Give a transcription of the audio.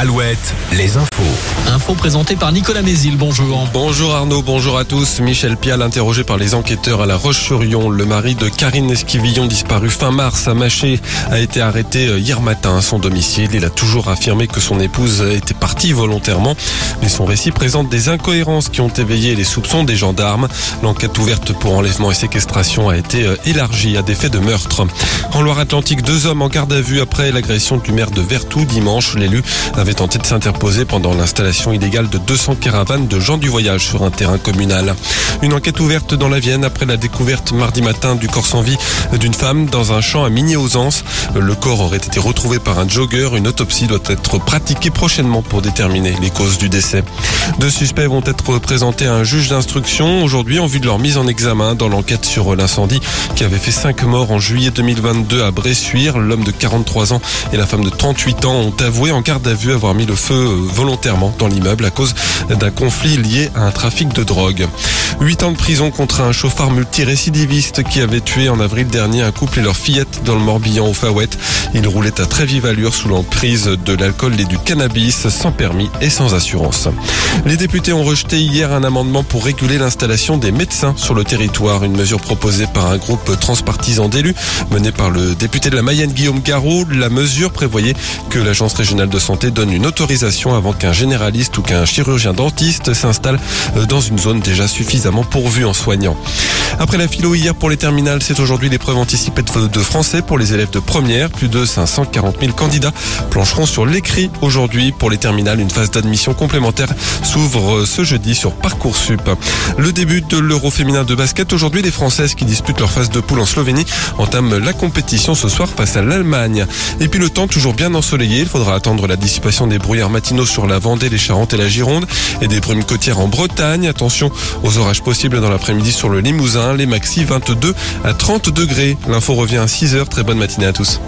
Alouette, les infos. Info présentée par Nicolas Mézil, bonjour. Bonjour Arnaud, bonjour à tous. Michel Pial interrogé par les enquêteurs à La Roche-sur-Yon. Le mari de Karine Esquivillon disparu fin mars à Maché a été arrêté euh, hier matin à son domicile. Il a toujours affirmé que son épouse était partie volontairement, mais son récit présente des incohérences qui ont éveillé les soupçons des gendarmes. L'enquête ouverte pour enlèvement et séquestration a été euh, élargie à des faits de meurtre. En Loire-Atlantique, deux hommes en garde à vue après l'agression du maire de Vertou dimanche. L'élu avait tenté de s'interposer pendant l'installation illégale de 200 caravanes de gens du voyage sur un terrain communal. Une enquête ouverte dans la Vienne après la découverte mardi matin du corps sans vie d'une femme dans un champ à Migné-aux-Anses. Le corps aurait été retrouvé par un jogger. Une autopsie doit être pratiquée prochainement pour déterminer les causes du décès. Deux suspects vont être présentés à un juge d'instruction aujourd'hui en vue de leur mise en examen dans l'enquête sur l'incendie qui avait fait cinq morts en juillet 2022 à Bressuire. L'homme de 43 ans et la femme de 38 ans ont avoué en garde à vue avoir mis le feu euh, volontairement dans l'immeuble à cause d'un conflit lié à un trafic de drogue. Huit ans de prison contre un chauffard multirécidiviste qui avait tué en avril dernier un couple et leur fillette dans le Morbihan au Fawet. Il roulait à très vive allure sous l'emprise de l'alcool et du cannabis sans permis et sans assurance. Les députés ont rejeté hier un amendement pour réguler l'installation des médecins sur le territoire, une mesure proposée par un groupe transpartisan d'élus mené par le député de la Mayenne Guillaume Garot. La mesure prévoyait que l'agence régionale de santé donne une autorisation avant qu'un généraliste ou qu'un chirurgien dentiste s'installe dans une zone déjà suffisamment pourvue en soignants. Après la philo hier pour les terminales, c'est aujourd'hui l'épreuve anticipée de français pour les élèves de première. Plus de 540 000 candidats plancheront sur l'écrit aujourd'hui pour les terminales. Une phase d'admission complémentaire s'ouvre ce jeudi sur Parcoursup. Le début de l'Euro féminin de basket. Aujourd'hui, les Françaises qui disputent leur phase de poule en Slovénie entament la compétition ce soir face à l'Allemagne. Et puis le temps toujours bien ensoleillé. Il faudra attendre la dissipation des brouillards matinaux sur la Vendée, les Charentes et la Gironde et des brumes côtières en Bretagne. Attention aux orages possibles dans l'après-midi sur le Limousin. Les maxi 22 à 30 degrés. L'info revient à 6 heures. Très bonne matinée à tous.